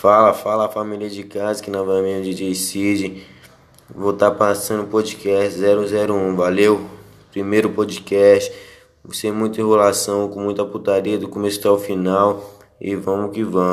Fala, fala família de casa, que novamente é o DJ Cid. Vou estar tá passando o podcast 001, valeu? Primeiro podcast, sem muita enrolação, com muita putaria do começo até o final. E vamos que vamos.